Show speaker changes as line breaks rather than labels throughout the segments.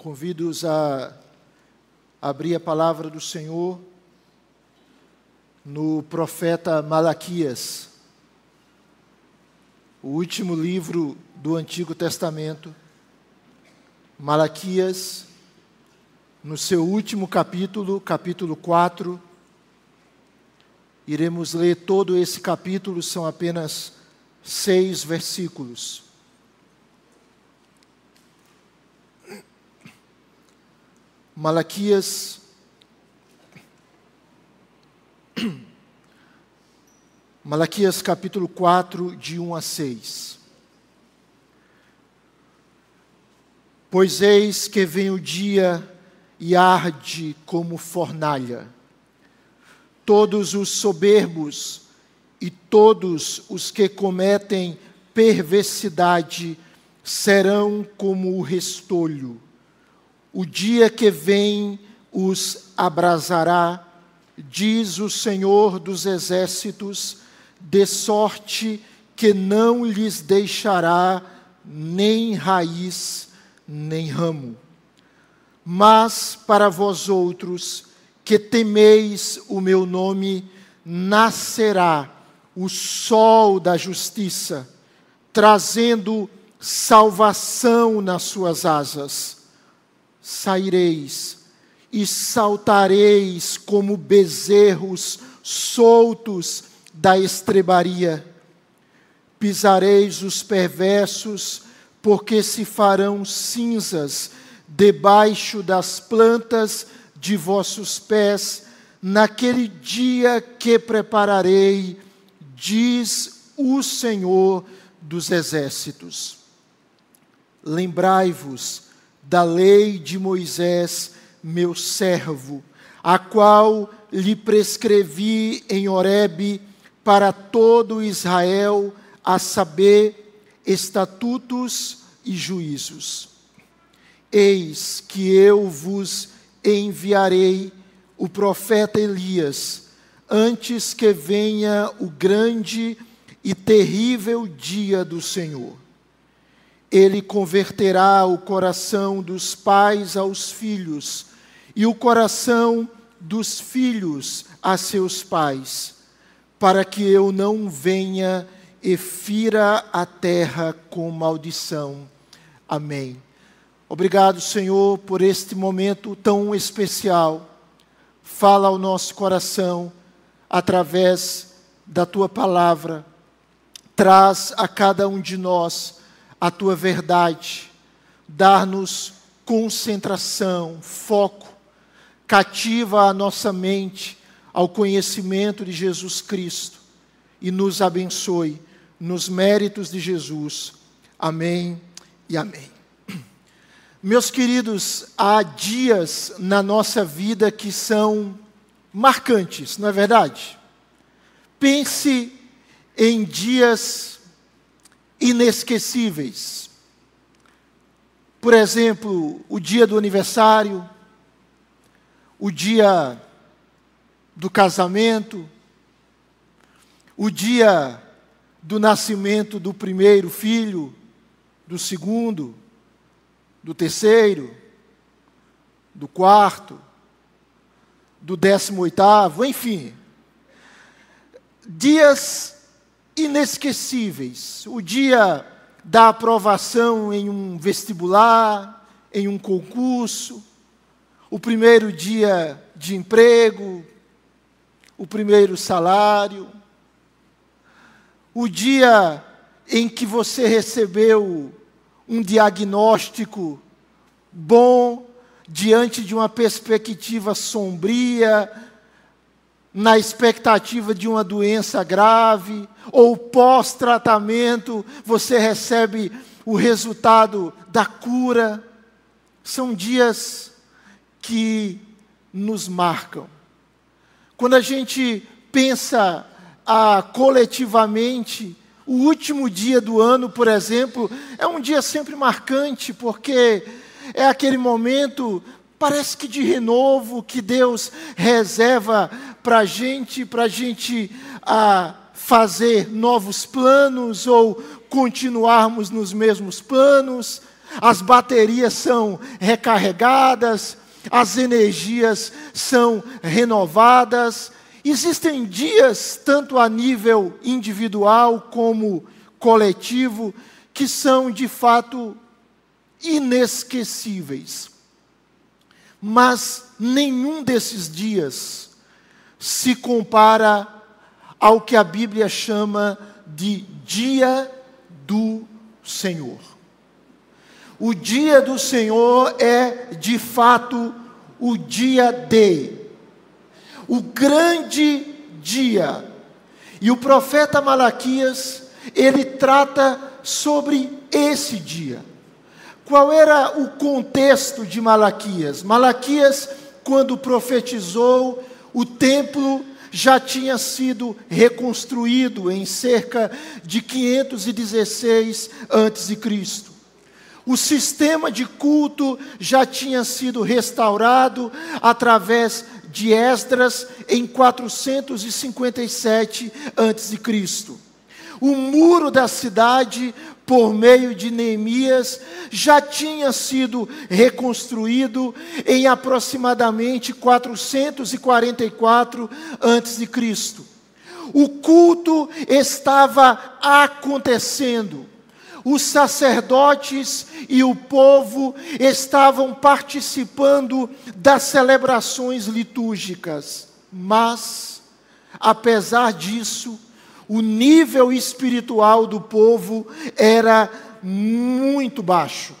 Convido-os a abrir a palavra do Senhor no profeta Malaquias, o último livro do Antigo Testamento. Malaquias, no seu último capítulo, capítulo 4. Iremos ler todo esse capítulo, são apenas seis versículos. Malaquias, Malaquias capítulo 4, de 1 a 6. Pois eis que vem o dia e arde como fornalha. Todos os soberbos e todos os que cometem perversidade serão como o restolho o dia que vem os abrasará, diz o Senhor dos exércitos, de sorte que não lhes deixará nem raiz, nem ramo. Mas para vós outros, que temeis o meu nome, nascerá o sol da justiça, trazendo salvação nas suas asas saireis e saltareis como bezerros soltos da estrebaria. Pisareis os perversos, porque se farão cinzas debaixo das plantas de vossos pés, naquele dia que prepararei, diz o Senhor dos exércitos. Lembrai-vos da lei de Moisés, meu servo, a qual lhe prescrevi em Horebe para todo Israel, a saber, estatutos e juízos. Eis que eu vos enviarei o profeta Elias, antes que venha o grande e terrível dia do Senhor. Ele converterá o coração dos pais aos filhos e o coração dos filhos a seus pais, para que eu não venha e fira a terra com maldição. Amém. Obrigado, Senhor, por este momento tão especial. Fala ao nosso coração através da tua palavra. Traz a cada um de nós a tua verdade, dar-nos concentração, foco, cativa a nossa mente ao conhecimento de Jesus Cristo e nos abençoe nos méritos de Jesus. Amém e amém. Meus queridos, há dias na nossa vida que são marcantes, não é verdade? Pense em dias inesquecíveis. Por exemplo, o dia do aniversário, o dia do casamento, o dia do nascimento do primeiro filho, do segundo, do terceiro, do quarto, do décimo oitavo, enfim. Dias inesquecíveis. O dia da aprovação em um vestibular, em um concurso, o primeiro dia de emprego, o primeiro salário, o dia em que você recebeu um diagnóstico bom diante de uma perspectiva sombria, na expectativa de uma doença grave, ou pós-tratamento, você recebe o resultado da cura. São dias que nos marcam. Quando a gente pensa ah, coletivamente, o último dia do ano, por exemplo, é um dia sempre marcante, porque é aquele momento, parece que de renovo, que Deus reserva para gente, para gente ah, fazer novos planos ou continuarmos nos mesmos planos. as baterias são recarregadas, as energias são renovadas. Existem dias, tanto a nível individual como coletivo, que são de fato inesquecíveis. Mas nenhum desses dias se compara ao que a Bíblia chama de dia do Senhor. O dia do Senhor é, de fato, o dia de, o grande dia. E o profeta Malaquias, ele trata sobre esse dia. Qual era o contexto de Malaquias? Malaquias, quando profetizou, o templo já tinha sido reconstruído em cerca de 516 a.C. O sistema de culto já tinha sido restaurado através de Esdras em 457 a.C. O muro da cidade, por meio de Neemias, já tinha sido reconstruído em aproximadamente 444 a.C. O culto estava acontecendo os sacerdotes e o povo estavam participando das celebrações litúrgicas, mas, apesar disso, o nível espiritual do povo era muito baixo.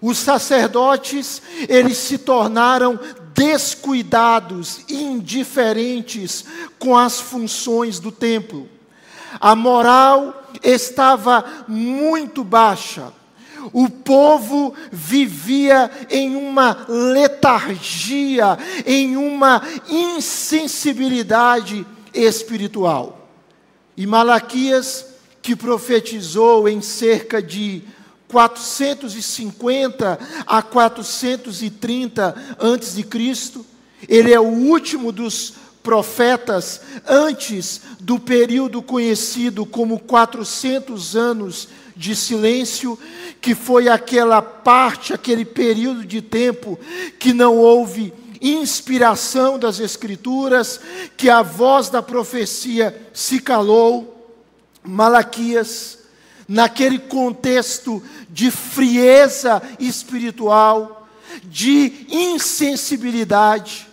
Os sacerdotes, eles se tornaram descuidados, indiferentes com as funções do templo. A moral estava muito baixa. O povo vivia em uma letargia, em uma insensibilidade espiritual. E Malaquias, que profetizou em cerca de 450 a 430 antes de Cristo, ele é o último dos profetas antes do período conhecido como 400 anos de silêncio, que foi aquela parte, aquele período de tempo que não houve inspiração das Escrituras, que a voz da profecia se calou. Malaquias, naquele contexto de frieza espiritual, de insensibilidade,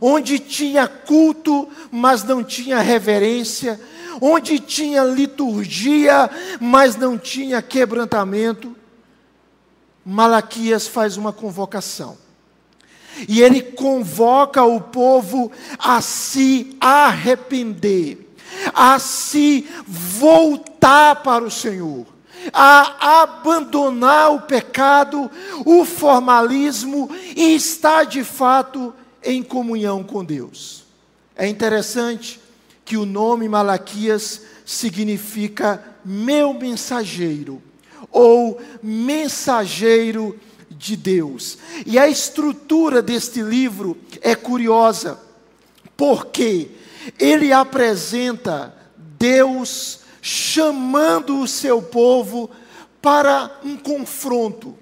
onde tinha culto, mas não tinha reverência, onde tinha liturgia, mas não tinha quebrantamento. Malaquias faz uma convocação. E ele convoca o povo a se arrepender, a se voltar para o Senhor, a abandonar o pecado, o formalismo e estar de fato em comunhão com Deus. É interessante que o nome Malaquias significa meu mensageiro ou mensageiro de Deus. E a estrutura deste livro é curiosa, porque ele apresenta Deus chamando o seu povo para um confronto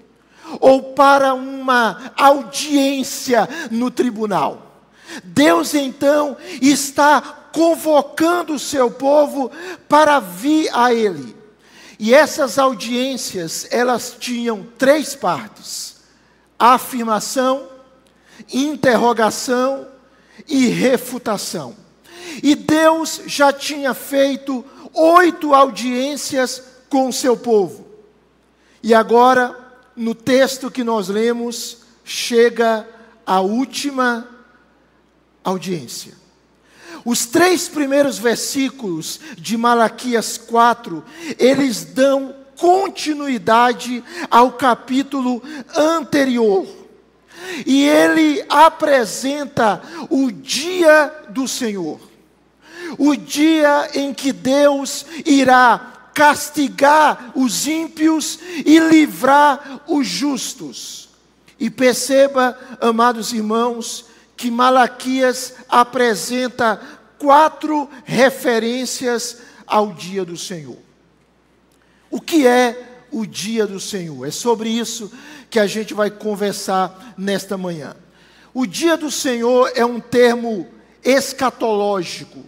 ou para uma audiência no tribunal. Deus então está convocando o seu povo para vir a Ele. E essas audiências, elas tinham três partes: afirmação, interrogação e refutação. E Deus já tinha feito oito audiências com o seu povo. E agora no texto que nós lemos, chega a última audiência. Os três primeiros versículos de Malaquias 4, eles dão continuidade ao capítulo anterior. E ele apresenta o dia do Senhor, o dia em que Deus irá castigar os ímpios e livrar os justos. E perceba, amados irmãos, que Malaquias apresenta quatro referências ao dia do Senhor. O que é o dia do Senhor? É sobre isso que a gente vai conversar nesta manhã. O dia do Senhor é um termo escatológico,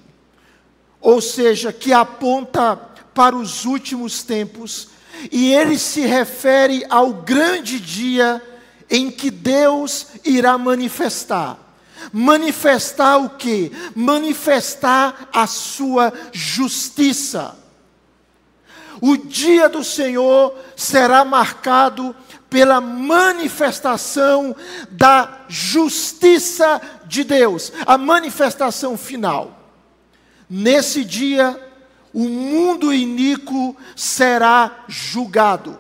ou seja, que aponta para os últimos tempos, e ele se refere ao grande dia em que Deus irá manifestar. Manifestar o que? Manifestar a sua justiça. O dia do Senhor será marcado pela manifestação da justiça de Deus, a manifestação final. Nesse dia, o mundo iníquo será julgado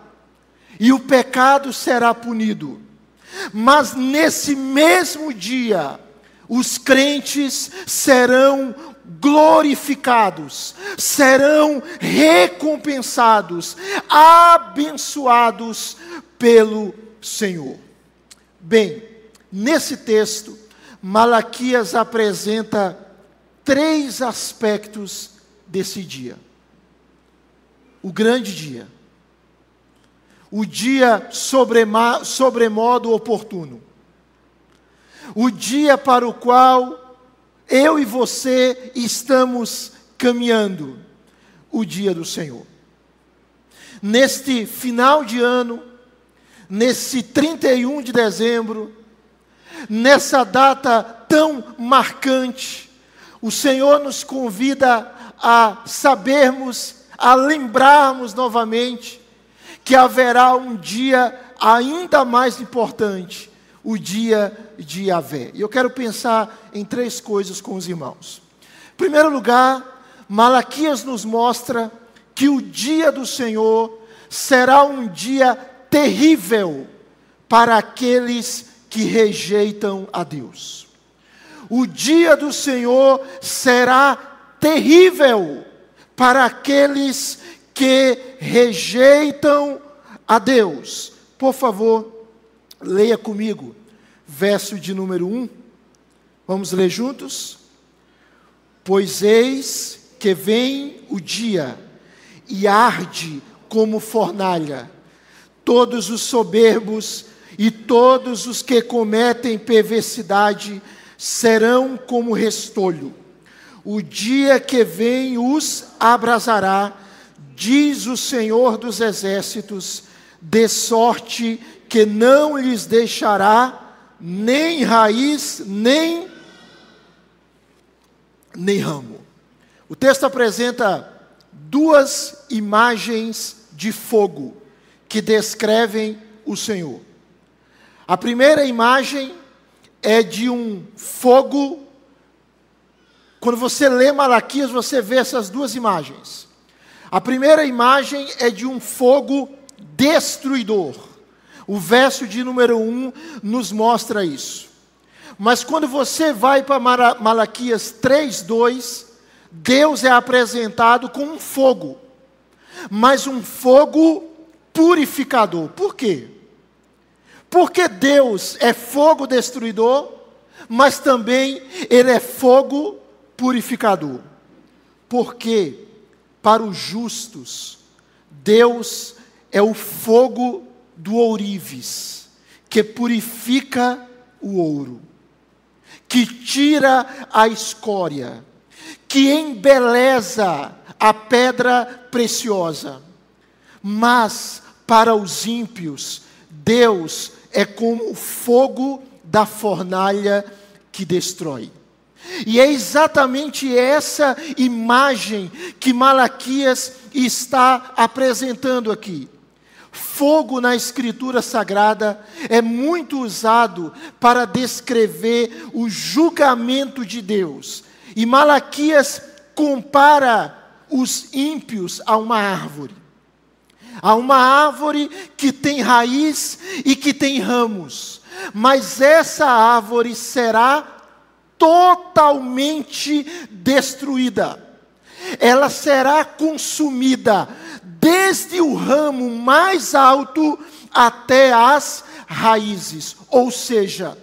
e o pecado será punido. Mas nesse mesmo dia, os crentes serão glorificados, serão recompensados, abençoados pelo Senhor. Bem, nesse texto, Malaquias apresenta três aspectos desse dia. O grande dia. O dia sobremodo oportuno. O dia para o qual eu e você estamos caminhando. O dia do Senhor. Neste final de ano, nesse 31 de dezembro, nessa data tão marcante, o Senhor nos convida a sabermos, a lembrarmos novamente que haverá um dia ainda mais importante, o dia de Yahvé. E eu quero pensar em três coisas com os irmãos. Em primeiro lugar, Malaquias nos mostra que o dia do Senhor será um dia terrível para aqueles que rejeitam a Deus. O dia do Senhor será terrível para aqueles que rejeitam a Deus. Por favor, leia comigo, verso de número 1. Vamos ler juntos? Pois eis que vem o dia e arde como fornalha todos os soberbos e todos os que cometem perversidade serão como restolho. O dia que vem os abrasará, diz o Senhor dos exércitos, de sorte que não lhes deixará nem raiz, nem, nem ramo. O texto apresenta duas imagens de fogo que descrevem o Senhor. A primeira imagem é de um fogo. Quando você lê Malaquias, você vê essas duas imagens. A primeira imagem é de um fogo destruidor. O verso de número 1 um nos mostra isso. Mas quando você vai para Malaquias 3:2, Deus é apresentado com um fogo. Mas um fogo purificador. Por quê? Porque Deus é fogo destruidor, mas também Ele é fogo purificador. Porque para os justos, Deus é o fogo do ourives, que purifica o ouro, que tira a escória, que embeleza a pedra preciosa. Mas para os ímpios, Deus é como o fogo da fornalha que destrói. E é exatamente essa imagem que Malaquias está apresentando aqui. Fogo na Escritura Sagrada é muito usado para descrever o julgamento de Deus. E Malaquias compara os ímpios a uma árvore. Há uma árvore que tem raiz e que tem ramos, mas essa árvore será totalmente destruída. Ela será consumida desde o ramo mais alto até as raízes. Ou seja,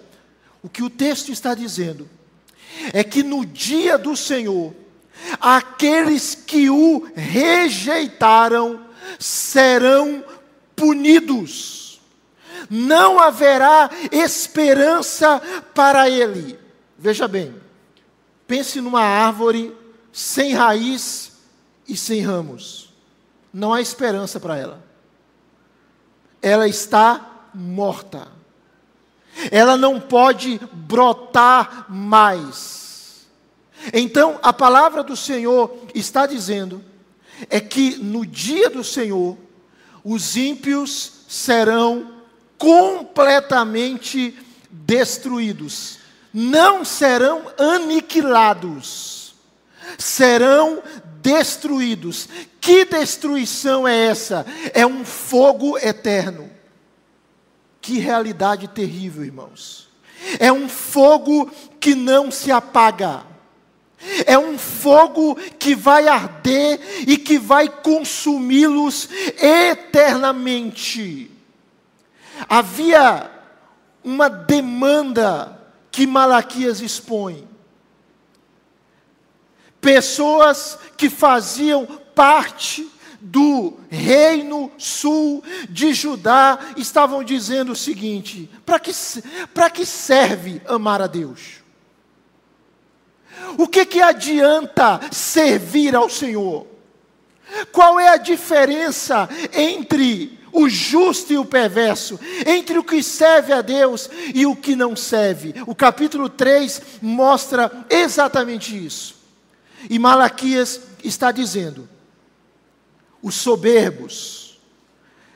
o que o texto está dizendo é que no dia do Senhor, aqueles que o rejeitaram serão punidos. Não haverá esperança para ele. Veja bem, pense numa árvore sem raiz e sem ramos. Não há esperança para ela. Ela está morta. Ela não pode brotar mais. Então, a palavra do Senhor está dizendo é que no dia do Senhor os ímpios serão completamente destruídos. Não serão aniquilados, serão destruídos. Que destruição é essa? É um fogo eterno. Que realidade terrível, irmãos. É um fogo que não se apaga. É um fogo que vai arder e que vai consumi-los eternamente. Havia uma demanda que Malaquias expõe. Pessoas que faziam parte do reino sul de Judá estavam dizendo o seguinte: para que, que serve amar a Deus? O que, que adianta servir ao Senhor? Qual é a diferença entre o justo e o perverso, entre o que serve a Deus e o que não serve? O capítulo 3 mostra exatamente isso. E Malaquias está dizendo: os soberbos,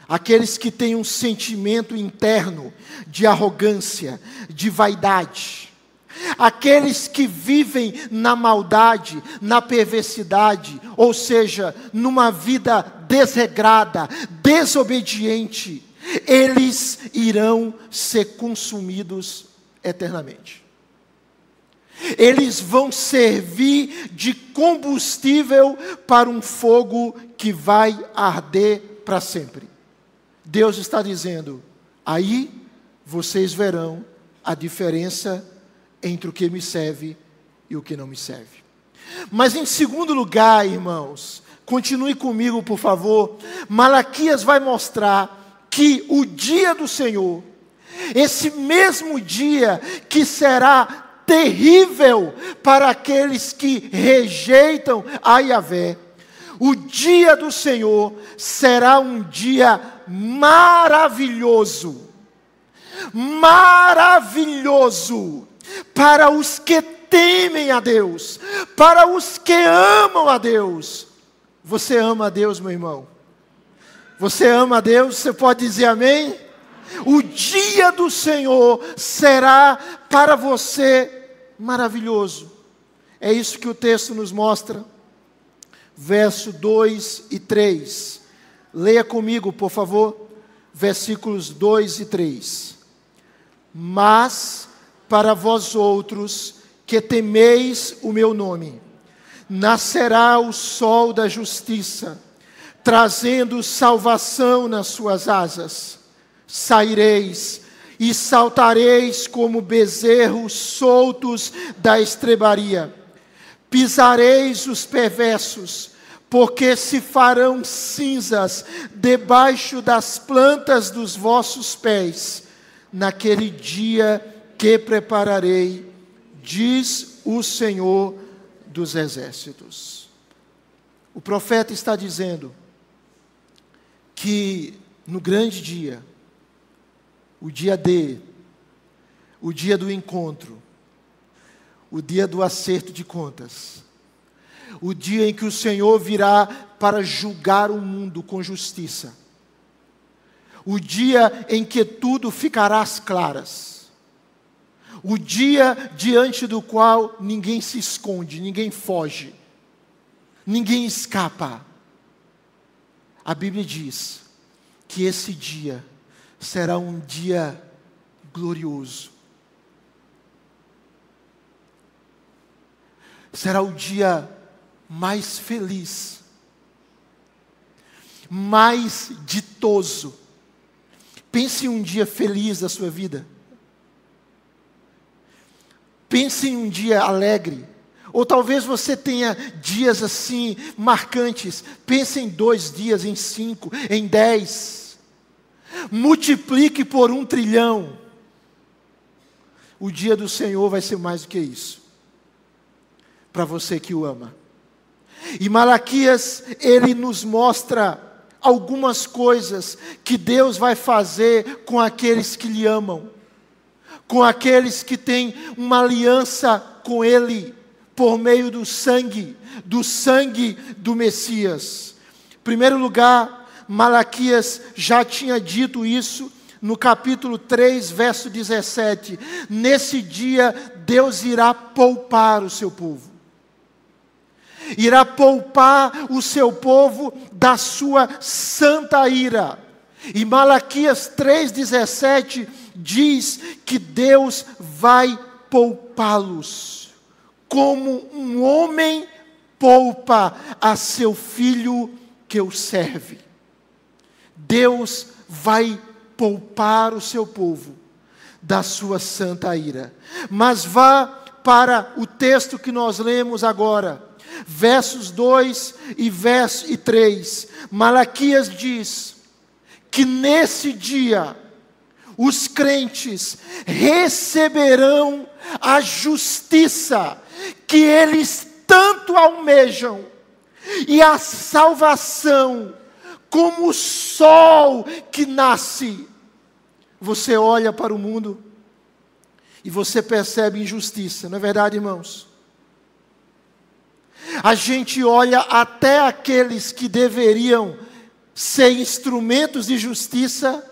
aqueles que têm um sentimento interno de arrogância, de vaidade, Aqueles que vivem na maldade, na perversidade, ou seja, numa vida desregrada, desobediente, eles irão ser consumidos eternamente. Eles vão servir de combustível para um fogo que vai arder para sempre. Deus está dizendo: aí vocês verão a diferença entre o que me serve e o que não me serve. Mas em segundo lugar, irmãos, continue comigo, por favor. Malaquias vai mostrar que o dia do Senhor, esse mesmo dia que será terrível para aqueles que rejeitam a Yahvé, o dia do Senhor será um dia maravilhoso. Maravilhoso para os que temem a Deus, para os que amam a Deus. Você ama a Deus, meu irmão? Você ama a Deus? Você pode dizer amém? O dia do Senhor será para você maravilhoso. É isso que o texto nos mostra. Verso 2 e 3. Leia comigo, por favor, versículos 2 e 3. Mas para vós outros que temeis o meu nome. Nascerá o sol da justiça, trazendo salvação nas suas asas. Saireis e saltareis como bezerros soltos da estrebaria. Pisareis os perversos, porque se farão cinzas debaixo das plantas dos vossos pés. Naquele dia que prepararei, diz o Senhor dos exércitos. O profeta está dizendo que no grande dia, o dia D, o dia do encontro, o dia do acerto de contas, o dia em que o Senhor virá para julgar o mundo com justiça, o dia em que tudo ficará às claras, o dia diante do qual ninguém se esconde, ninguém foge, ninguém escapa. A Bíblia diz que esse dia será um dia glorioso. Será o dia mais feliz, mais ditoso. Pense em um dia feliz da sua vida. Pense em um dia alegre. Ou talvez você tenha dias assim marcantes. Pense em dois dias, em cinco, em dez. Multiplique por um trilhão. O dia do Senhor vai ser mais do que isso, para você que o ama. E Malaquias, ele nos mostra algumas coisas que Deus vai fazer com aqueles que lhe amam, com aqueles que têm uma aliança com Ele, por meio do sangue, do sangue do Messias. Em primeiro lugar, Malaquias já tinha dito isso no capítulo 3, verso 17. Nesse dia, Deus irá poupar o seu povo irá poupar o seu povo da sua santa ira. E Malaquias 3,17 diz que Deus vai poupá-los, como um homem poupa a seu filho que o serve. Deus vai poupar o seu povo da sua santa ira. Mas vá para o texto que nós lemos agora versos 2 e verso e 3, Malaquias diz que nesse dia os crentes receberão a justiça que eles tanto almejam e a salvação como o sol que nasce. Você olha para o mundo e você percebe injustiça, não é verdade, irmãos? A gente olha até aqueles que deveriam ser instrumentos de justiça,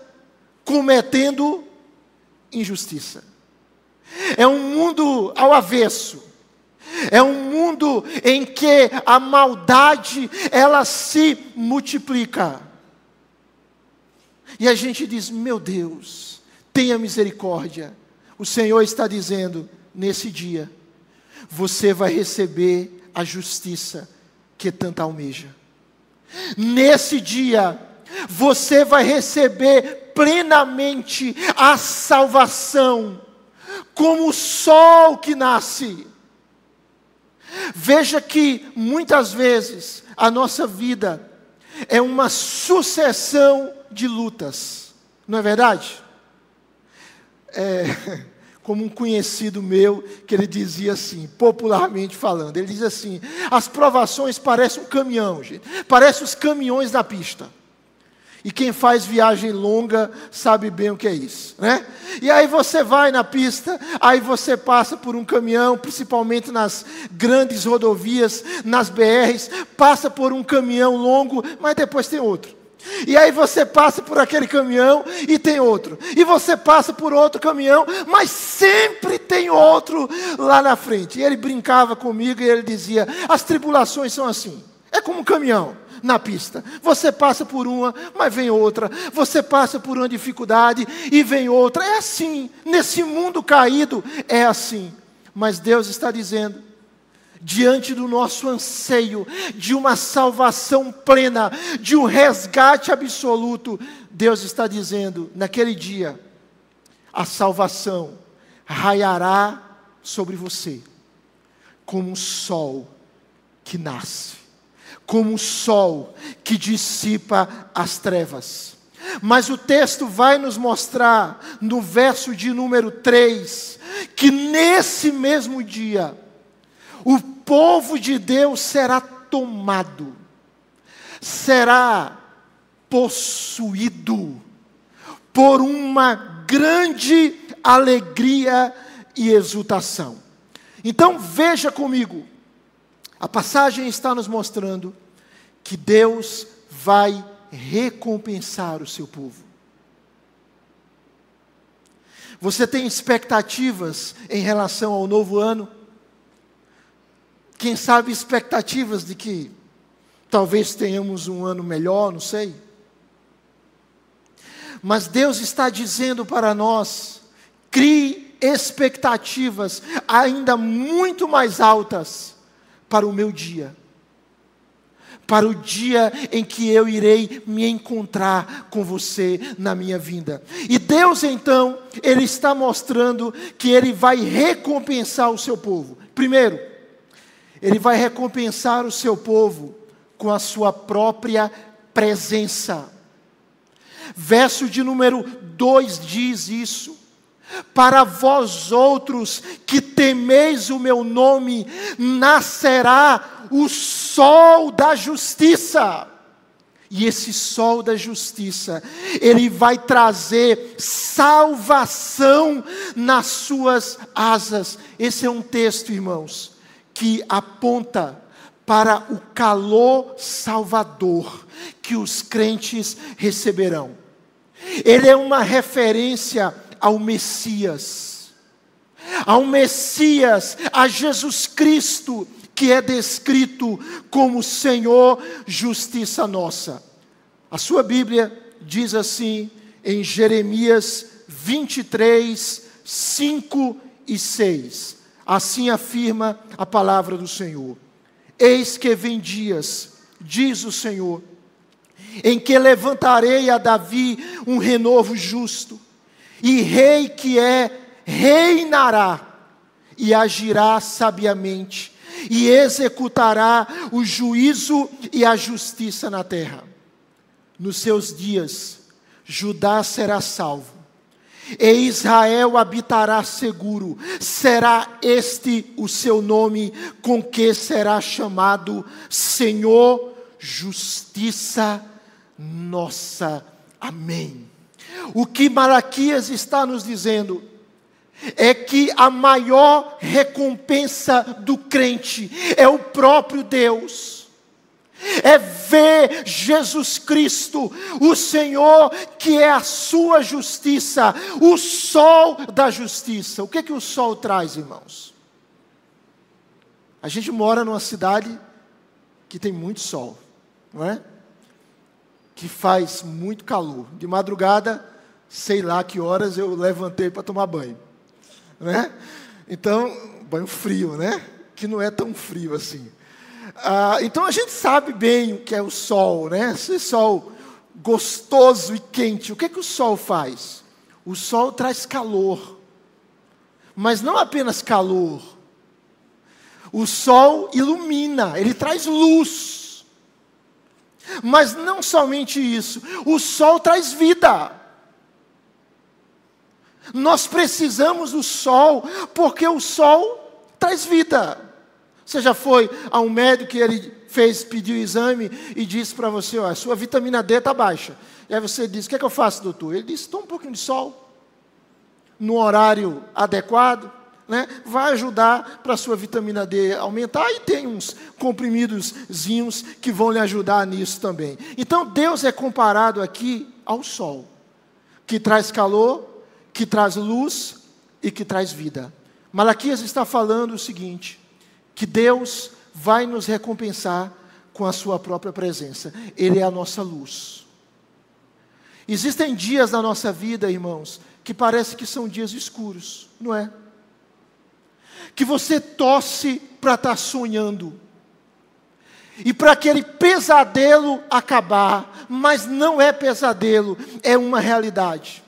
cometendo injustiça. É um mundo ao avesso. É um mundo em que a maldade ela se multiplica. E a gente diz: "Meu Deus, tenha misericórdia". O Senhor está dizendo nesse dia: você vai receber a justiça que tanto almeja. Nesse dia, você vai receber plenamente a salvação, como o sol que nasce. Veja que muitas vezes a nossa vida é uma sucessão de lutas, não é verdade? É, como um conhecido meu, que ele dizia assim, popularmente falando, ele diz assim: as provações parecem um caminhão, gente, parecem os caminhões da pista. E quem faz viagem longa sabe bem o que é isso, né? E aí você vai na pista, aí você passa por um caminhão, principalmente nas grandes rodovias, nas BRs, passa por um caminhão longo, mas depois tem outro. E aí você passa por aquele caminhão e tem outro. E você passa por outro caminhão, mas sempre tem outro lá na frente. E ele brincava comigo e ele dizia: as tribulações são assim. É como um caminhão na pista. Você passa por uma, mas vem outra. Você passa por uma dificuldade e vem outra. É assim. Nesse mundo caído é assim. Mas Deus está dizendo: diante do nosso anseio de uma salvação plena, de um resgate absoluto, Deus está dizendo: naquele dia, a salvação raiará sobre você, como um sol que nasce, como um sol que dissipa as trevas. Mas o texto vai nos mostrar, no verso de número 3, que nesse mesmo dia, o povo de Deus será tomado, será possuído por uma grande alegria e exultação. Então veja comigo, a passagem está nos mostrando que Deus vai recompensar o seu povo. Você tem expectativas em relação ao novo ano? Quem sabe expectativas de que talvez tenhamos um ano melhor, não sei. Mas Deus está dizendo para nós: crie expectativas ainda muito mais altas para o meu dia. Para o dia em que eu irei me encontrar com você na minha vinda. E Deus então, Ele está mostrando que Ele vai recompensar o seu povo. Primeiro, ele vai recompensar o seu povo com a sua própria presença. Verso de número 2 diz isso. Para vós outros que temeis o meu nome, nascerá o sol da justiça. E esse sol da justiça, ele vai trazer salvação nas suas asas. Esse é um texto, irmãos, que aponta para o calor salvador que os crentes receberão. Ele é uma referência ao Messias, ao Messias, a Jesus Cristo, que é descrito como Senhor, justiça nossa. A sua Bíblia diz assim em Jeremias 23, 5 e 6. Assim afirma a palavra do Senhor. Eis que vem dias, diz o Senhor, em que levantarei a Davi um renovo justo, e rei que é, reinará, e agirá sabiamente, e executará o juízo e a justiça na terra. Nos seus dias, Judá será salvo, e Israel habitará seguro. Será este o seu nome, com que será chamado Senhor, Justiça nossa. Amém. O que Malaquias está nos dizendo é que a maior recompensa do crente é o próprio Deus. É ver Jesus Cristo, o Senhor, que é a sua justiça, o sol da justiça. O que, que o sol traz, irmãos? A gente mora numa cidade que tem muito sol, não é? Que faz muito calor. De madrugada, sei lá que horas eu levantei para tomar banho. Né? Então, banho frio, né? Que não é tão frio assim. Ah, então a gente sabe bem o que é o sol, né? Esse sol gostoso e quente. O que é que o sol faz? O sol traz calor. Mas não apenas calor. O sol ilumina, ele traz luz. Mas não somente isso, o sol traz vida. Nós precisamos do sol, porque o sol traz vida. Você já foi a um médico que ele fez, pediu o exame e disse para você: ó, a sua vitamina D está baixa. E aí você diz: o que, é que eu faço, doutor? Ele disse: toma um pouquinho de sol, no horário adequado né, vai ajudar para a sua vitamina D aumentar e tem uns comprimidozinhos que vão lhe ajudar nisso também. Então Deus é comparado aqui ao sol, que traz calor, que traz luz e que traz vida. Malaquias está falando o seguinte: que Deus vai nos recompensar com a sua própria presença. Ele é a nossa luz. Existem dias na nossa vida, irmãos, que parece que são dias escuros, não é? Que você torce para estar tá sonhando. E para aquele pesadelo acabar, mas não é pesadelo, é uma realidade.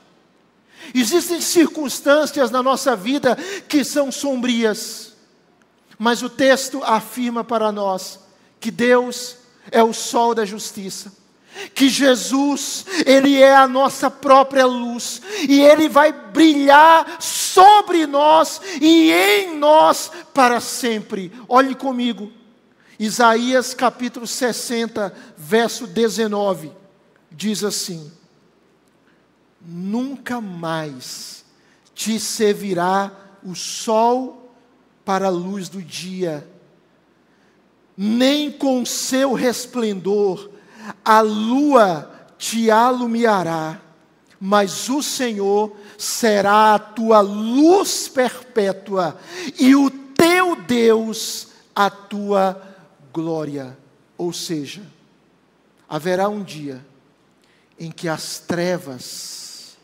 Existem circunstâncias na nossa vida que são sombrias, mas o texto afirma para nós que Deus é o sol da justiça que Jesus, Ele é a nossa própria luz, e Ele vai brilhar sobre nós e em nós para sempre. Olhe comigo, Isaías capítulo 60, verso 19, diz assim: Nunca mais te servirá o sol para a luz do dia, nem com seu resplendor a lua te alumiará, mas o Senhor será a tua luz perpétua, e o teu Deus a tua glória. Ou seja, haverá um dia em que as trevas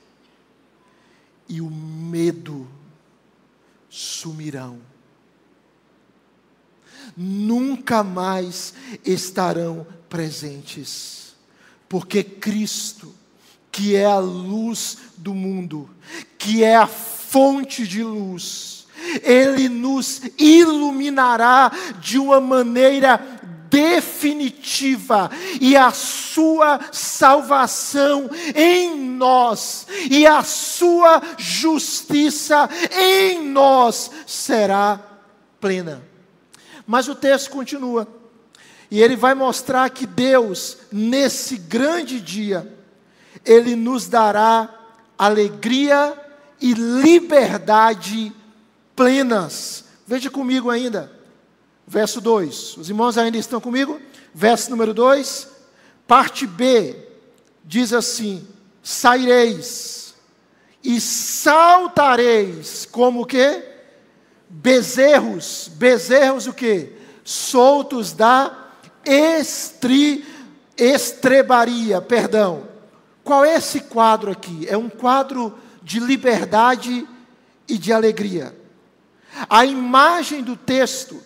e o medo sumirão. Nunca mais estarão presentes, porque Cristo, que é a luz do mundo, que é a fonte de luz, Ele nos iluminará de uma maneira definitiva e a sua salvação em nós e a sua justiça em nós será plena. Mas o texto continua. E ele vai mostrar que Deus, nesse grande dia, ele nos dará alegria e liberdade plenas. Veja comigo ainda. Verso 2. Os irmãos ainda estão comigo? Verso número 2. Parte B diz assim: Saireis e saltareis como que? Bezerros, bezerros o que? Soltos da estri, estrebaria, perdão. Qual é esse quadro aqui? É um quadro de liberdade e de alegria. A imagem do texto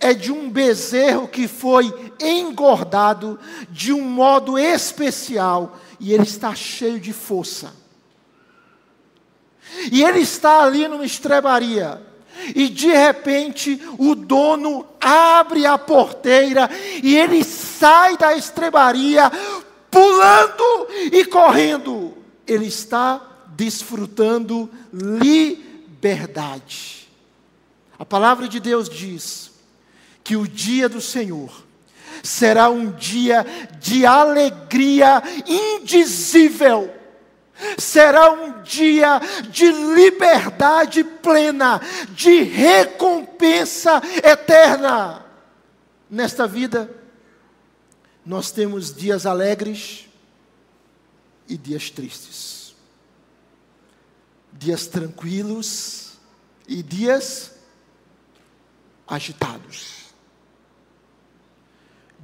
é de um bezerro que foi engordado de um modo especial e ele está cheio de força. E ele está ali numa estrebaria. E de repente o dono abre a porteira e ele sai da estrebaria pulando e correndo. Ele está desfrutando liberdade. A palavra de Deus diz que o dia do Senhor será um dia de alegria indizível será um dia de liberdade plena, de recompensa eterna. Nesta vida, nós temos dias alegres e dias tristes, dias tranquilos e dias agitados,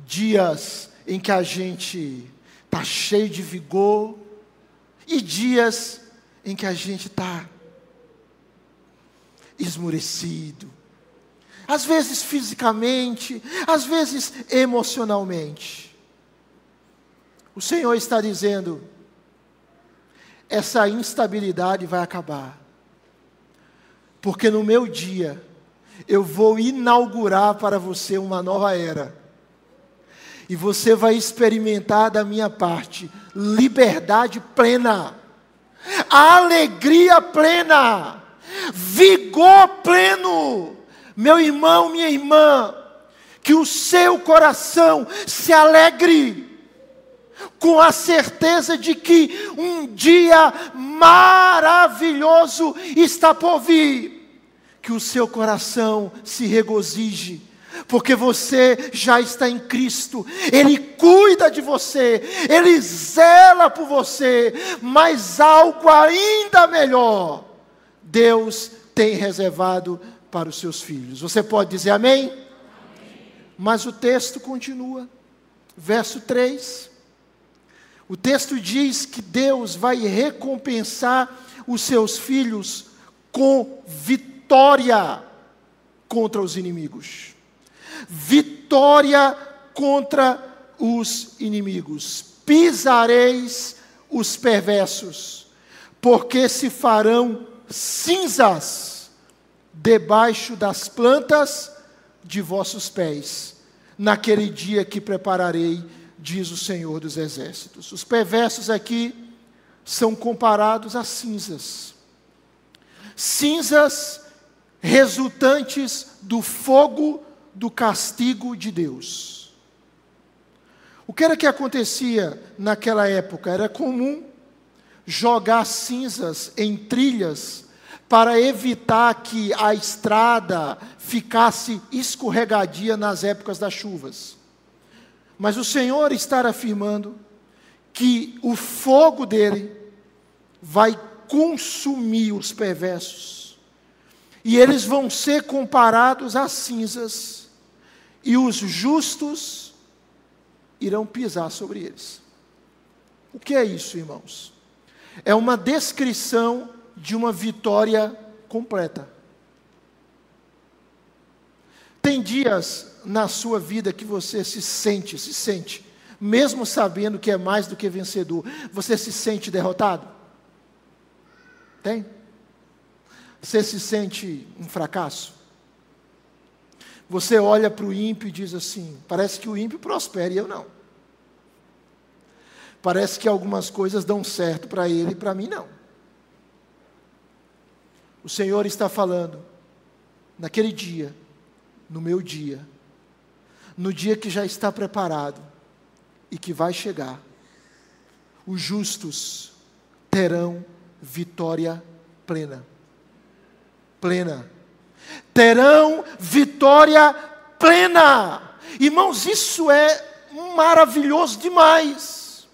dias em que a gente está cheio de vigor, e dias em que a gente está esmurecido, às vezes fisicamente, às vezes emocionalmente. O Senhor está dizendo: essa instabilidade vai acabar, porque no meu dia eu vou inaugurar para você uma nova era e você vai experimentar da minha parte liberdade plena, alegria plena, vigor pleno. Meu irmão, minha irmã, que o seu coração se alegre com a certeza de que um dia maravilhoso está por vir. Que o seu coração se regozije porque você já está em Cristo, Ele cuida de você, Ele zela por você, mas algo ainda melhor, Deus tem reservado para os seus filhos. Você pode dizer amém? amém. Mas o texto continua, verso 3. O texto diz que Deus vai recompensar os seus filhos com vitória contra os inimigos vitória contra os inimigos. Pisareis os perversos, porque se farão cinzas debaixo das plantas de vossos pés, naquele dia que prepararei, diz o Senhor dos Exércitos. Os perversos aqui são comparados a cinzas. Cinzas resultantes do fogo do castigo de Deus. O que era que acontecia naquela época? Era comum jogar cinzas em trilhas para evitar que a estrada ficasse escorregadia nas épocas das chuvas. Mas o Senhor está afirmando que o fogo dele vai consumir os perversos, e eles vão ser comparados a cinzas e os justos irão pisar sobre eles. O que é isso, irmãos? É uma descrição de uma vitória completa. Tem dias na sua vida que você se sente, se sente, mesmo sabendo que é mais do que vencedor, você se sente derrotado? Tem? Você se sente um fracasso? Você olha para o ímpio e diz assim: parece que o ímpio prospera e eu não. Parece que algumas coisas dão certo para ele e para mim não. O Senhor está falando, naquele dia, no meu dia, no dia que já está preparado e que vai chegar, os justos terão vitória plena. Plena. Terão vitória plena. Irmãos, isso é maravilhoso demais.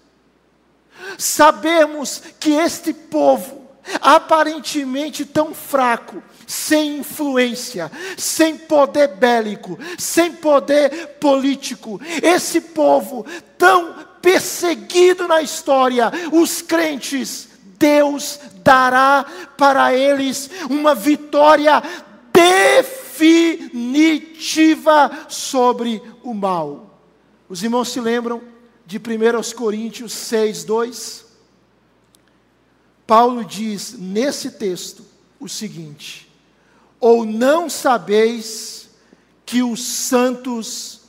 Sabemos que este povo, aparentemente tão fraco, sem influência, sem poder bélico, sem poder político, esse povo tão perseguido na história, os crentes, Deus dará para eles uma vitória definitiva sobre o mal. Os irmãos se lembram de 1 Coríntios 6, 2? Paulo diz nesse texto o seguinte: Ou não sabeis que os santos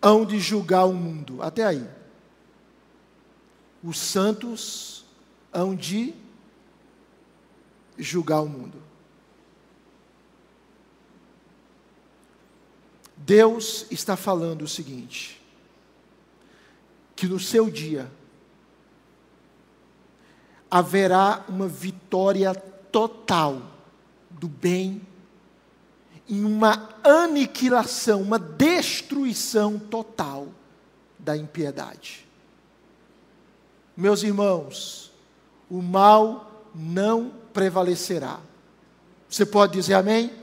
hão de julgar o mundo? Até aí. Os santos hão de julgar o mundo. Deus está falando o seguinte: que no seu dia haverá uma vitória total do bem em uma aniquilação, uma destruição total da impiedade. Meus irmãos, o mal não prevalecerá. Você pode dizer amém?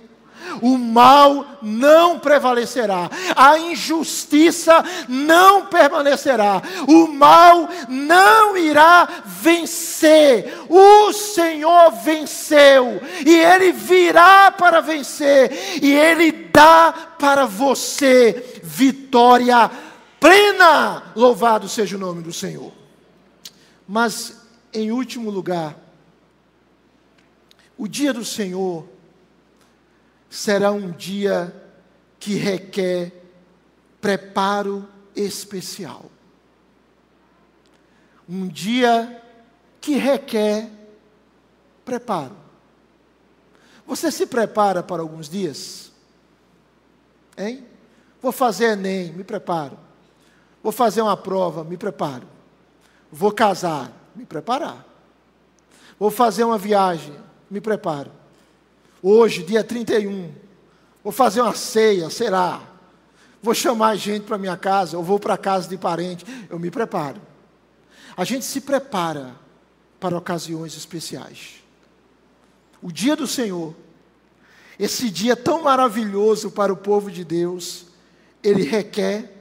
O mal não prevalecerá, a injustiça não permanecerá, o mal não irá vencer. O Senhor venceu e Ele virá para vencer, e Ele dá para você vitória plena. Louvado seja o nome do Senhor. Mas, em último lugar, o dia do Senhor será um dia que requer preparo especial. Um dia que requer preparo. Você se prepara para alguns dias? Hein? Vou fazer Enem, me preparo. Vou fazer uma prova, me preparo. Vou casar, me preparar. Vou fazer uma viagem, me preparo. Hoje, dia 31, vou fazer uma ceia, será? Vou chamar gente para minha casa, ou vou para a casa de parente, eu me preparo. A gente se prepara para ocasiões especiais. O dia do Senhor, esse dia tão maravilhoso para o povo de Deus, ele requer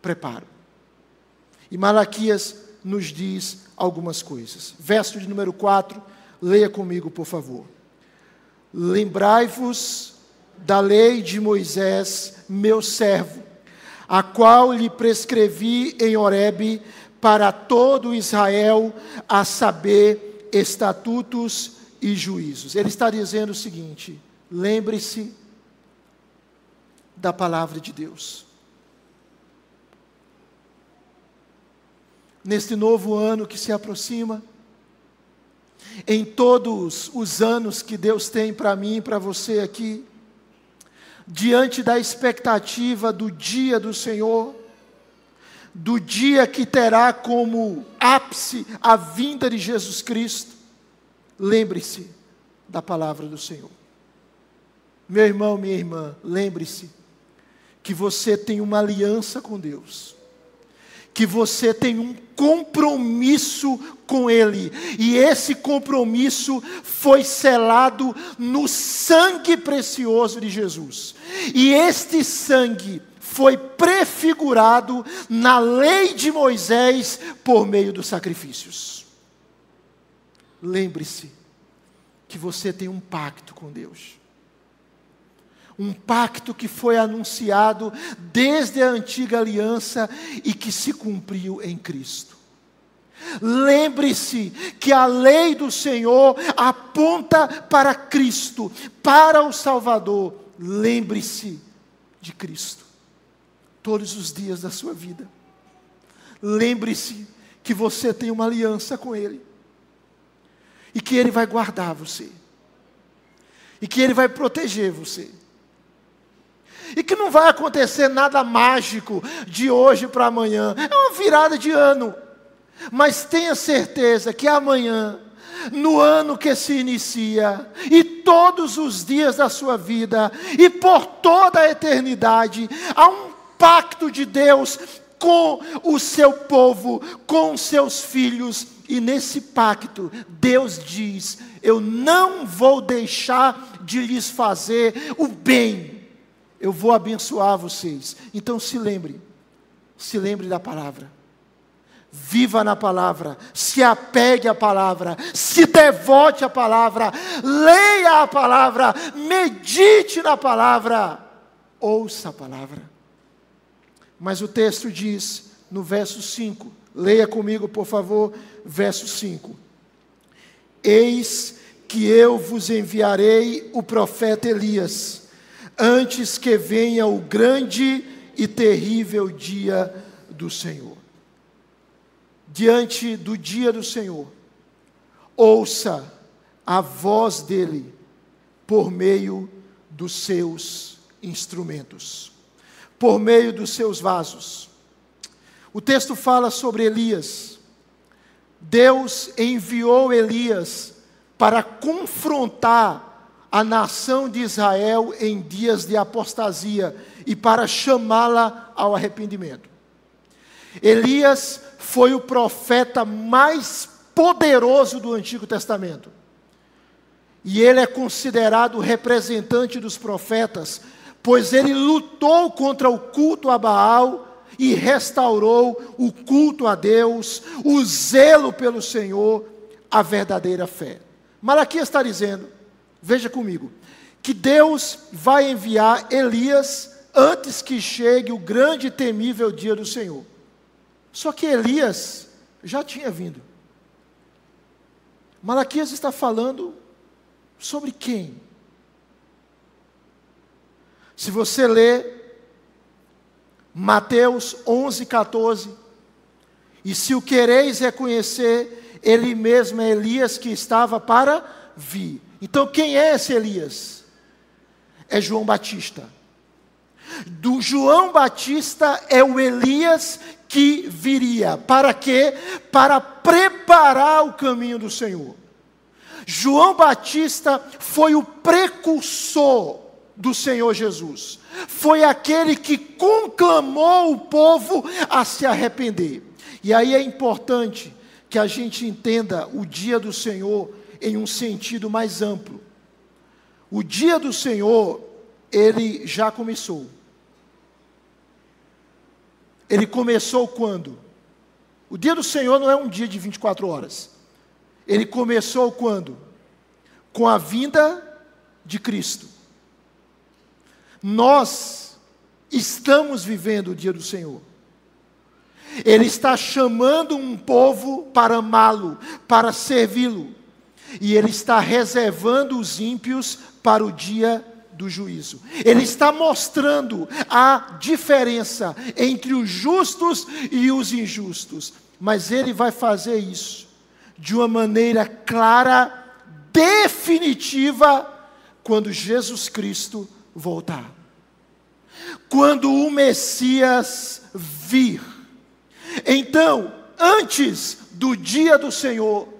preparo. E Malaquias nos diz algumas coisas. Verso de número 4, leia comigo, por favor. Lembrai-vos da lei de Moisés, meu servo, a qual lhe prescrevi em Horebe para todo Israel, a saber, estatutos e juízos. Ele está dizendo o seguinte: lembre-se da palavra de Deus. neste novo ano que se aproxima, em todos os anos que Deus tem para mim e para você aqui, diante da expectativa do dia do Senhor, do dia que terá como ápice a vinda de Jesus Cristo, lembre-se da palavra do Senhor. Meu irmão, minha irmã, lembre-se que você tem uma aliança com Deus que você tem um compromisso com Ele, e esse compromisso foi selado no sangue precioso de Jesus, e este sangue foi prefigurado na lei de Moisés por meio dos sacrifícios. Lembre-se que você tem um pacto com Deus um pacto que foi anunciado desde a antiga aliança e que se cumpriu em Cristo. Lembre-se que a lei do Senhor aponta para Cristo, para o Salvador. Lembre-se de Cristo, todos os dias da sua vida. Lembre-se que você tem uma aliança com Ele, e que Ele vai guardar você, e que Ele vai proteger você e que não vai acontecer nada mágico de hoje para amanhã. É uma virada de ano. Mas tenha certeza que amanhã, no ano que se inicia, e todos os dias da sua vida, e por toda a eternidade, há um pacto de Deus com o seu povo, com os seus filhos, e nesse pacto, Deus diz: Eu não vou deixar de lhes fazer o bem eu vou abençoar vocês. Então se lembre, se lembre da palavra. Viva na palavra, se apegue à palavra, se devote à palavra, leia a palavra, medite na palavra, ouça a palavra. Mas o texto diz, no verso 5, leia comigo, por favor, verso 5: Eis que eu vos enviarei o profeta Elias antes que venha o grande e terrível dia do Senhor. Diante do dia do Senhor, ouça a voz dele por meio dos seus instrumentos, por meio dos seus vasos. O texto fala sobre Elias. Deus enviou Elias para confrontar a nação de Israel em dias de apostasia e para chamá-la ao arrependimento. Elias foi o profeta mais poderoso do Antigo Testamento. E ele é considerado o representante dos profetas, pois ele lutou contra o culto a Baal e restaurou o culto a Deus, o zelo pelo Senhor, a verdadeira fé. Malaquias está dizendo: Veja comigo, que Deus vai enviar Elias antes que chegue o grande e temível dia do Senhor. Só que Elias já tinha vindo. Malaquias está falando sobre quem? Se você ler Mateus 11, 14, e se o quereis reconhecer, ele mesmo é Elias que estava para vir. Então, quem é esse Elias? É João Batista. Do João Batista é o Elias que viria. Para quê? Para preparar o caminho do Senhor. João Batista foi o precursor do Senhor Jesus. Foi aquele que conclamou o povo a se arrepender. E aí é importante que a gente entenda o dia do Senhor em um sentido mais amplo. O dia do Senhor, ele já começou. Ele começou quando? O dia do Senhor não é um dia de 24 horas. Ele começou quando? Com a vinda de Cristo. Nós estamos vivendo o dia do Senhor. Ele está chamando um povo para amá-lo, para servi-lo e ele está reservando os ímpios para o dia do juízo. Ele está mostrando a diferença entre os justos e os injustos, mas ele vai fazer isso de uma maneira clara, definitiva, quando Jesus Cristo voltar. Quando o Messias vir. Então, antes do dia do Senhor,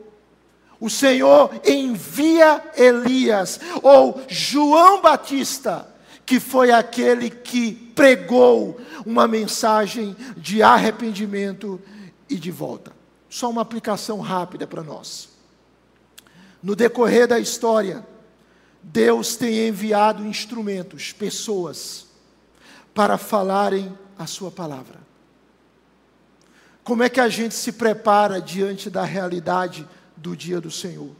o Senhor envia Elias, ou João Batista, que foi aquele que pregou uma mensagem de arrependimento e de volta. Só uma aplicação rápida para nós. No decorrer da história, Deus tem enviado instrumentos, pessoas, para falarem a Sua palavra. Como é que a gente se prepara diante da realidade do dia do Senhor.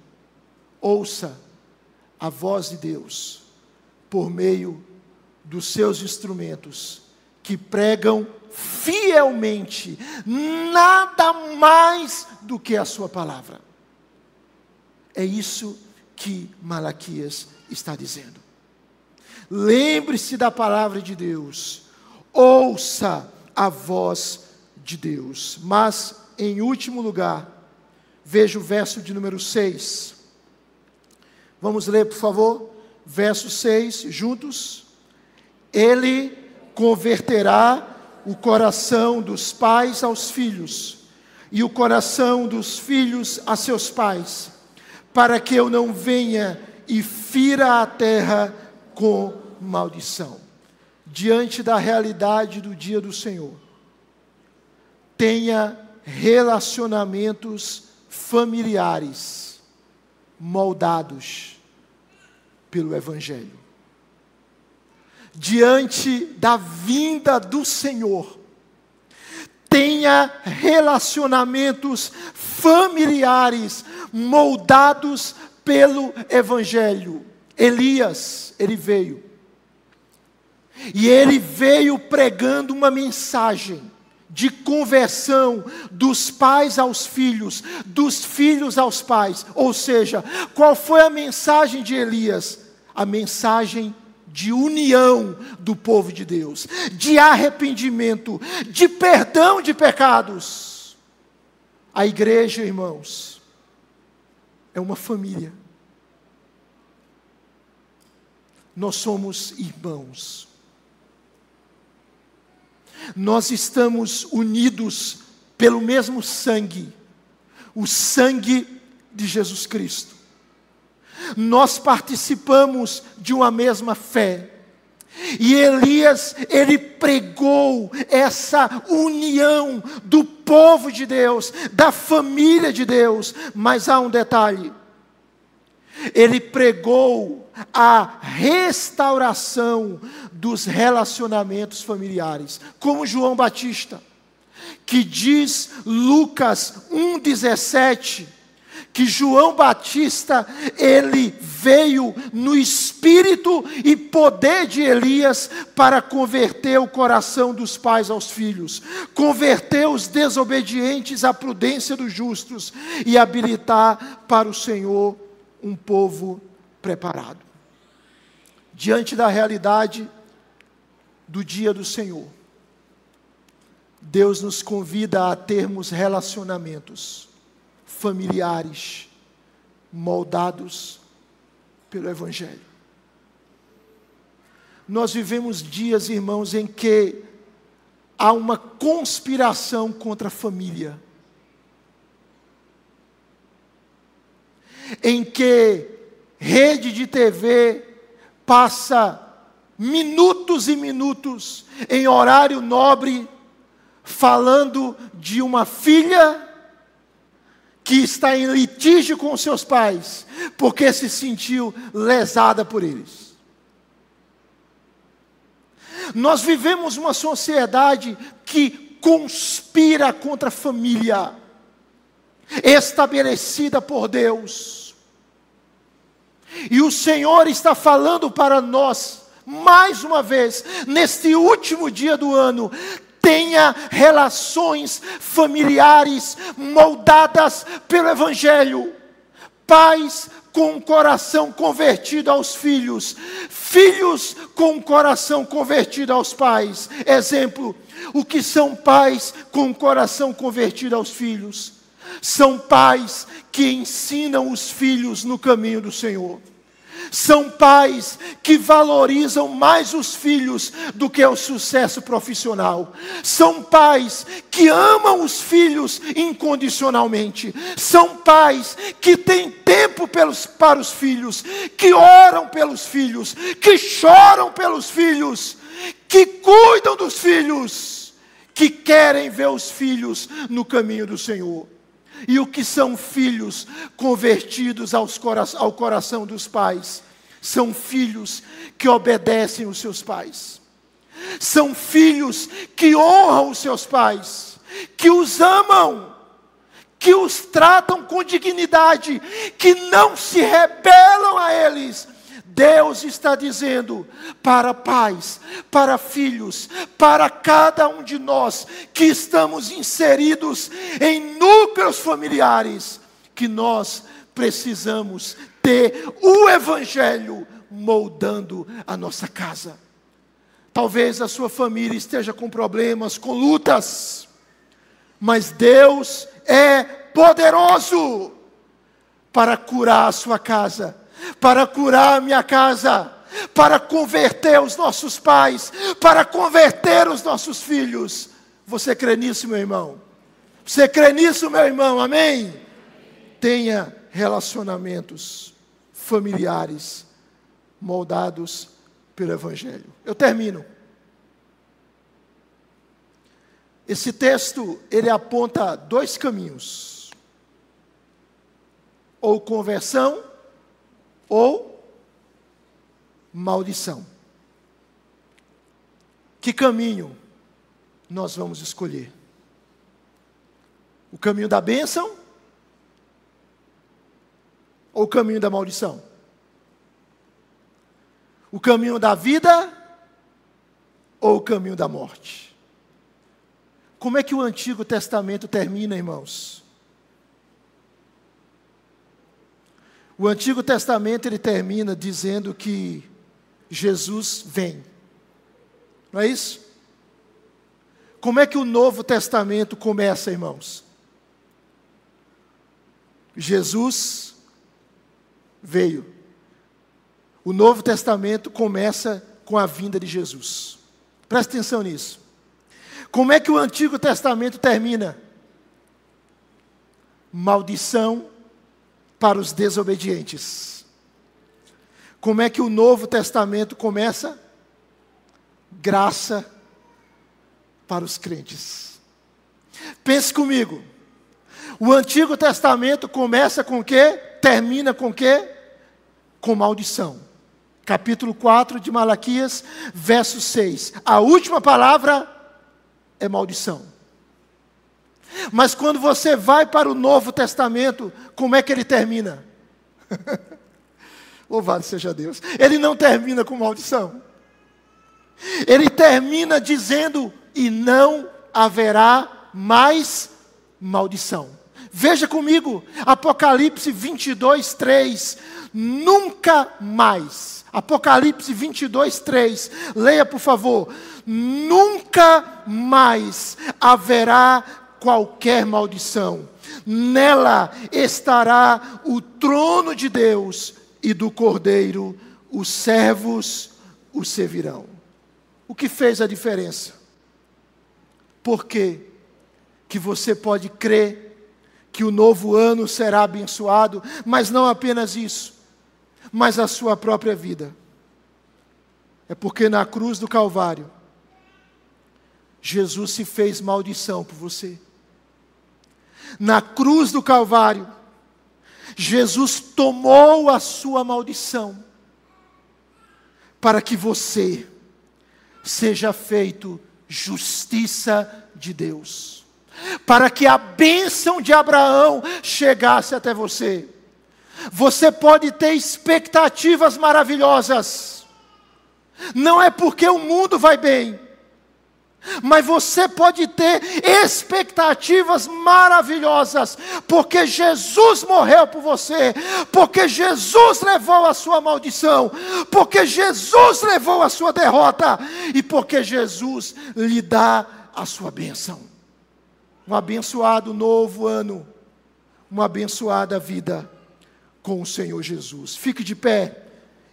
Ouça a voz de Deus por meio dos seus instrumentos que pregam fielmente nada mais do que a sua palavra. É isso que Malaquias está dizendo. lembre-se da palavra de Deus, ouça a voz de Deus. Mas, em último lugar, veja o verso de número 6. Vamos ler, por favor? Verso 6, juntos. Ele converterá o coração dos pais aos filhos, e o coração dos filhos a seus pais, para que eu não venha e fira a terra com maldição. Diante da realidade do dia do Senhor, tenha relacionamentos familiares moldados pelo Evangelho diante da vinda do Senhor. Tenha relacionamentos familiares moldados pelo Evangelho. Elias, ele veio. E ele veio pregando uma mensagem de conversão dos pais aos filhos, dos filhos aos pais. Ou seja, qual foi a mensagem de Elias? A mensagem de união do povo de Deus, de arrependimento, de perdão de pecados. A igreja, irmãos, é uma família. Nós somos irmãos. Nós estamos unidos pelo mesmo sangue, o sangue de Jesus Cristo nós participamos de uma mesma fé. E Elias, ele pregou essa união do povo de Deus, da família de Deus, mas há um detalhe. Ele pregou a restauração dos relacionamentos familiares, como João Batista, que diz Lucas 1,17 que João Batista, ele veio no espírito e poder de Elias para converter o coração dos pais aos filhos, converter os desobedientes à prudência dos justos e habilitar para o Senhor um povo preparado. Diante da realidade do dia do Senhor, Deus nos convida a termos relacionamentos familiares moldados pelo Evangelho. Nós vivemos dias, irmãos, em que há uma conspiração contra a família. Em que rede de TV passa minutos e minutos em horário nobre falando de uma filha que está em litígio com seus pais, porque se sentiu lesada por eles. Nós vivemos uma sociedade que conspira contra a família, estabelecida por Deus. E o Senhor está falando para nós, mais uma vez, neste último dia do ano, tenha relações familiares moldadas pelo Evangelho. Pais com o coração convertido aos filhos, filhos com o coração convertido aos pais. Exemplo, o que são pais com o coração convertido aos filhos? São pais que ensinam os filhos no caminho do Senhor. São pais que valorizam mais os filhos do que o sucesso profissional. São pais que amam os filhos incondicionalmente. São pais que têm tempo pelos, para os filhos, que oram pelos filhos, que choram pelos filhos, que cuidam dos filhos, que querem ver os filhos no caminho do Senhor. E o que são filhos convertidos cora ao coração dos pais? São filhos que obedecem os seus pais. São filhos que honram os seus pais, que os amam, que os tratam com dignidade, que não se rebelam a eles, Deus está dizendo para pais, para filhos, para cada um de nós que estamos inseridos em núcleos familiares, que nós precisamos ter o Evangelho moldando a nossa casa. Talvez a sua família esteja com problemas, com lutas, mas Deus é poderoso para curar a sua casa, para curar a minha casa, para converter os nossos pais, para converter os nossos filhos. Você crê nisso, meu irmão? Você crê nisso, meu irmão? Amém? Tenha relacionamentos familiares moldados pelo Evangelho. Eu termino. Esse texto, ele aponta dois caminhos. Ou conversão, ou maldição. Que caminho nós vamos escolher? O caminho da bênção ou o caminho da maldição? O caminho da vida ou o caminho da morte? Como é que o Antigo Testamento termina, irmãos? O Antigo Testamento ele termina dizendo que Jesus vem. Não é isso? Como é que o Novo Testamento começa, irmãos? Jesus veio. O Novo Testamento começa com a vinda de Jesus. Presta atenção nisso. Como é que o Antigo Testamento termina? Maldição para os desobedientes. Como é que o Novo Testamento começa? Graça para os crentes. Pense comigo. O Antigo Testamento começa com o quê? Termina com o quê? Com maldição. Capítulo 4 de Malaquias, verso 6. A última palavra é maldição. Mas quando você vai para o Novo Testamento, como é que ele termina? Louvado seja Deus. Ele não termina com maldição. Ele termina dizendo: e não haverá mais maldição. Veja comigo, Apocalipse 22, 3. Nunca mais. Apocalipse 22, 3. Leia, por favor. Nunca mais haverá qualquer maldição. Nela estará o trono de Deus e do Cordeiro, os servos o servirão. O que fez a diferença? Por quê? que você pode crer que o novo ano será abençoado, mas não apenas isso, mas a sua própria vida. É porque na cruz do Calvário, Jesus se fez maldição por você. Na cruz do Calvário, Jesus tomou a sua maldição, para que você seja feito justiça de Deus para que a bênção de Abraão chegasse até você. Você pode ter expectativas maravilhosas, não é porque o mundo vai bem, mas você pode ter expectativas maravilhosas, porque Jesus morreu por você, porque Jesus levou a sua maldição, porque Jesus levou a sua derrota e porque Jesus lhe dá a sua bênção um abençoado novo ano, uma abençoada vida com o Senhor Jesus. Fique de pé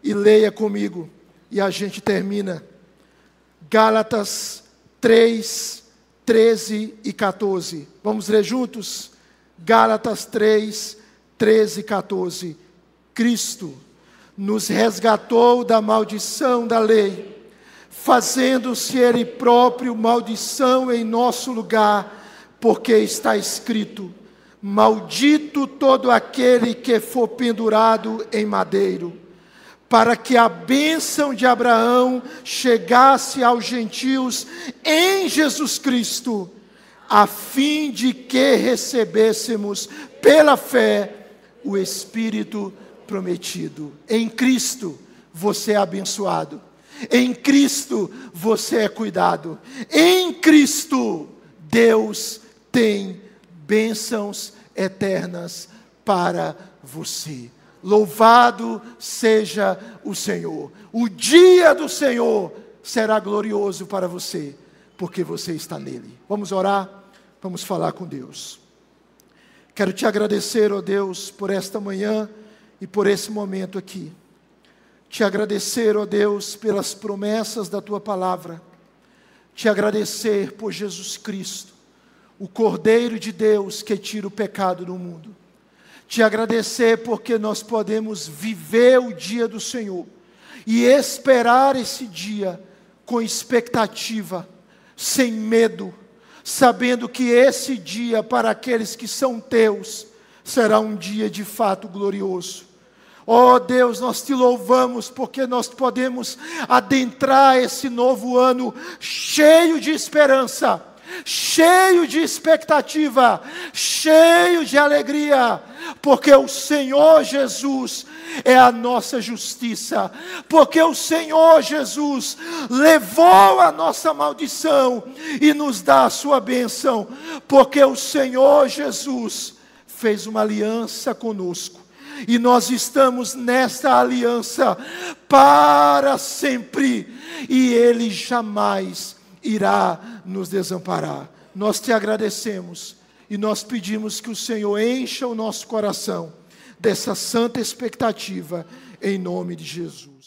e leia comigo, e a gente termina. Gálatas 3, 13 e 14. Vamos ler juntos? Gálatas 3, 13 e 14. Cristo nos resgatou da maldição da lei, fazendo-se Ele próprio maldição em nosso lugar porque está escrito: Maldito todo aquele que for pendurado em madeiro, para que a bênção de Abraão chegasse aos gentios em Jesus Cristo, a fim de que recebêssemos pela fé o Espírito prometido. Em Cristo você é abençoado. Em Cristo você é cuidado. Em Cristo Deus tem bênçãos eternas para você. Louvado seja o Senhor. O dia do Senhor será glorioso para você, porque você está nele. Vamos orar, vamos falar com Deus. Quero te agradecer, ó Deus, por esta manhã e por esse momento aqui. Te agradecer, ó Deus, pelas promessas da tua palavra. Te agradecer por Jesus Cristo, o Cordeiro de Deus que tira o pecado do mundo te agradecer porque nós podemos viver o dia do Senhor e esperar esse dia com expectativa, sem medo, sabendo que esse dia, para aqueles que são teus, será um dia de fato glorioso. Oh Deus, nós te louvamos porque nós podemos adentrar esse novo ano cheio de esperança cheio de expectativa, cheio de alegria, porque o Senhor Jesus é a nossa justiça, porque o Senhor Jesus levou a nossa maldição e nos dá a sua bênção, porque o Senhor Jesus fez uma aliança conosco. E nós estamos nesta aliança para sempre, e Ele jamais irá nos desamparar. Nós te agradecemos e nós pedimos que o Senhor encha o nosso coração dessa santa expectativa, em nome de Jesus.